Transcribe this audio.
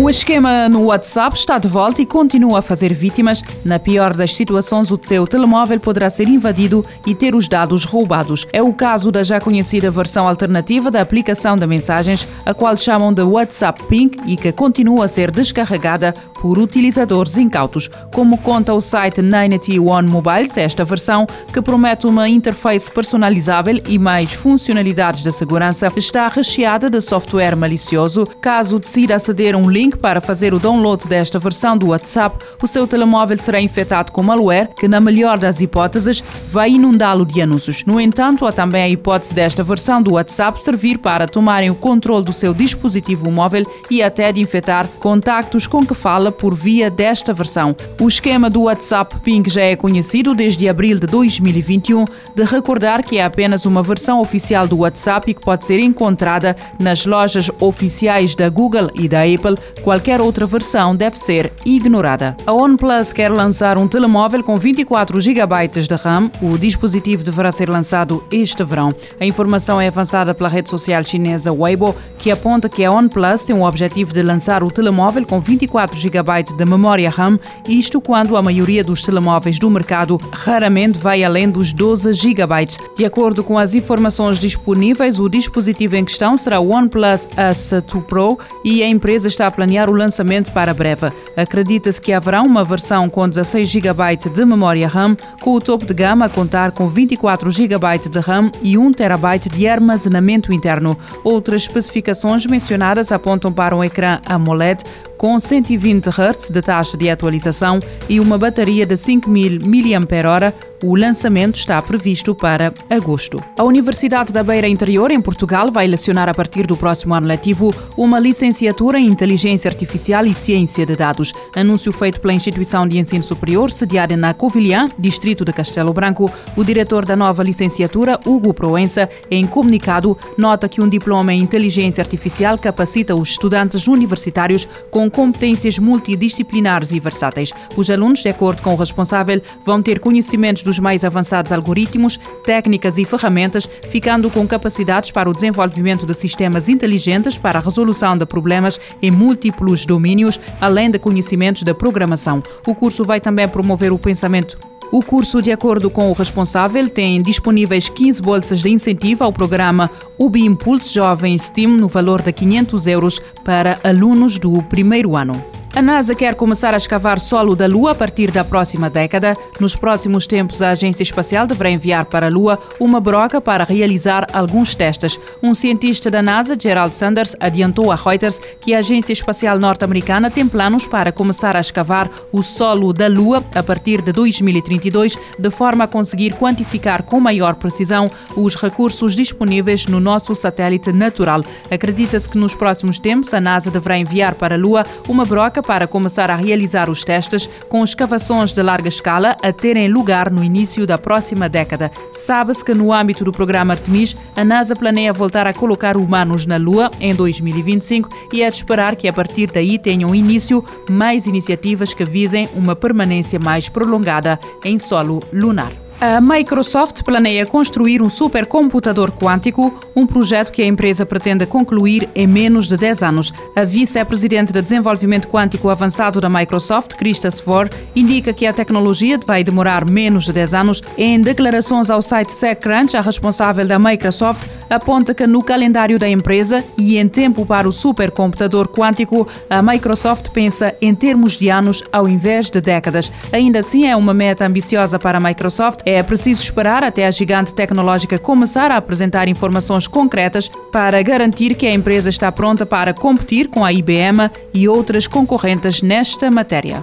O esquema no WhatsApp está de volta e continua a fazer vítimas. Na pior das situações, o seu telemóvel poderá ser invadido e ter os dados roubados. É o caso da já conhecida versão alternativa da aplicação de mensagens, a qual chamam de WhatsApp Pink e que continua a ser descarregada por utilizadores incautos. Como conta o site 91 Mobiles, esta versão, que promete uma interface personalizável e mais funcionalidades de segurança, está recheada de software malicioso. Caso decida aceder a um link para fazer o download desta versão do WhatsApp, o seu telemóvel será infectado com malware, que, na melhor das hipóteses, vai inundá-lo de anúncios. No entanto, há também a hipótese desta versão do WhatsApp servir para tomarem o controle do seu dispositivo móvel e até de infectar contactos com que fala por via desta versão. O esquema do WhatsApp Ping já é conhecido desde abril de 2021, de recordar que é apenas uma versão oficial do WhatsApp e que pode ser encontrada nas lojas oficiais da Google e da Apple qualquer outra versão deve ser ignorada. A OnePlus quer lançar um telemóvel com 24 GB de RAM. O dispositivo deverá ser lançado este verão. A informação é avançada pela rede social chinesa Weibo, que aponta que a OnePlus tem o objetivo de lançar o telemóvel com 24 GB de memória RAM, isto quando a maioria dos telemóveis do mercado raramente vai além dos 12 GB. De acordo com as informações disponíveis, o dispositivo em questão será o OnePlus S2 Pro e a empresa está a planear o lançamento para breve. Acredita-se que haverá uma versão com 16 GB de memória RAM, com o topo de gama a contar com 24 GB de RAM e 1 TB de armazenamento interno. Outras especificações mencionadas apontam para um ecrã AMOLED com 120 Hz de taxa de atualização e uma bateria de 5000 mAh. O lançamento está previsto para agosto. A Universidade da Beira Interior, em Portugal, vai lecionar a partir do próximo ano letivo uma licenciatura em Inteligência Artificial e Ciência de Dados. Anúncio feito pela instituição de ensino superior, sediada na Covilhã, distrito de Castelo Branco. O diretor da nova licenciatura, Hugo Proença, em comunicado, nota que um diploma em Inteligência Artificial capacita os estudantes universitários com competências multidisciplinares e versáteis. Os alunos, de acordo com o responsável, vão ter conhecimentos dos mais avançados algoritmos, técnicas e ferramentas, ficando com capacidades para o desenvolvimento de sistemas inteligentes para a resolução de problemas em múltiplos domínios, além de conhecimentos da programação. O curso vai também promover o pensamento o curso, de acordo com o responsável, tem disponíveis 15 bolsas de incentivo ao programa UBI Impulse Jovem STEAM no valor de 500 euros para alunos do primeiro ano. A NASA quer começar a escavar solo da Lua a partir da próxima década. Nos próximos tempos, a Agência Espacial deverá enviar para a Lua uma broca para realizar alguns testes. Um cientista da NASA, Gerald Sanders, adiantou a Reuters que a Agência Espacial Norte-Americana tem planos para começar a escavar o solo da Lua a partir de 2032, de forma a conseguir quantificar com maior precisão os recursos disponíveis no nosso satélite natural. Acredita-se que nos próximos tempos a NASA deverá enviar para a Lua uma broca para começar a realizar os testes com escavações de larga escala a terem lugar no início da próxima década. Sabe-se que no âmbito do programa Artemis, a NASA planeia voltar a colocar humanos na Lua em 2025 e é de esperar que a partir daí tenham início mais iniciativas que visem uma permanência mais prolongada em solo lunar. A Microsoft planeia construir um supercomputador quântico, um projeto que a empresa pretende concluir em menos de 10 anos. A vice-presidente de desenvolvimento quântico avançado da Microsoft, Krista Svor, indica que a tecnologia vai demorar menos de 10 anos. Em declarações ao site TechCrunch, a responsável da Microsoft aponta que no calendário da empresa e em tempo para o supercomputador quântico, a Microsoft pensa em termos de anos ao invés de décadas. Ainda assim, é uma meta ambiciosa para a Microsoft é preciso esperar até a gigante tecnológica começar a apresentar informações concretas para garantir que a empresa está pronta para competir com a IBM e outras concorrentes nesta matéria.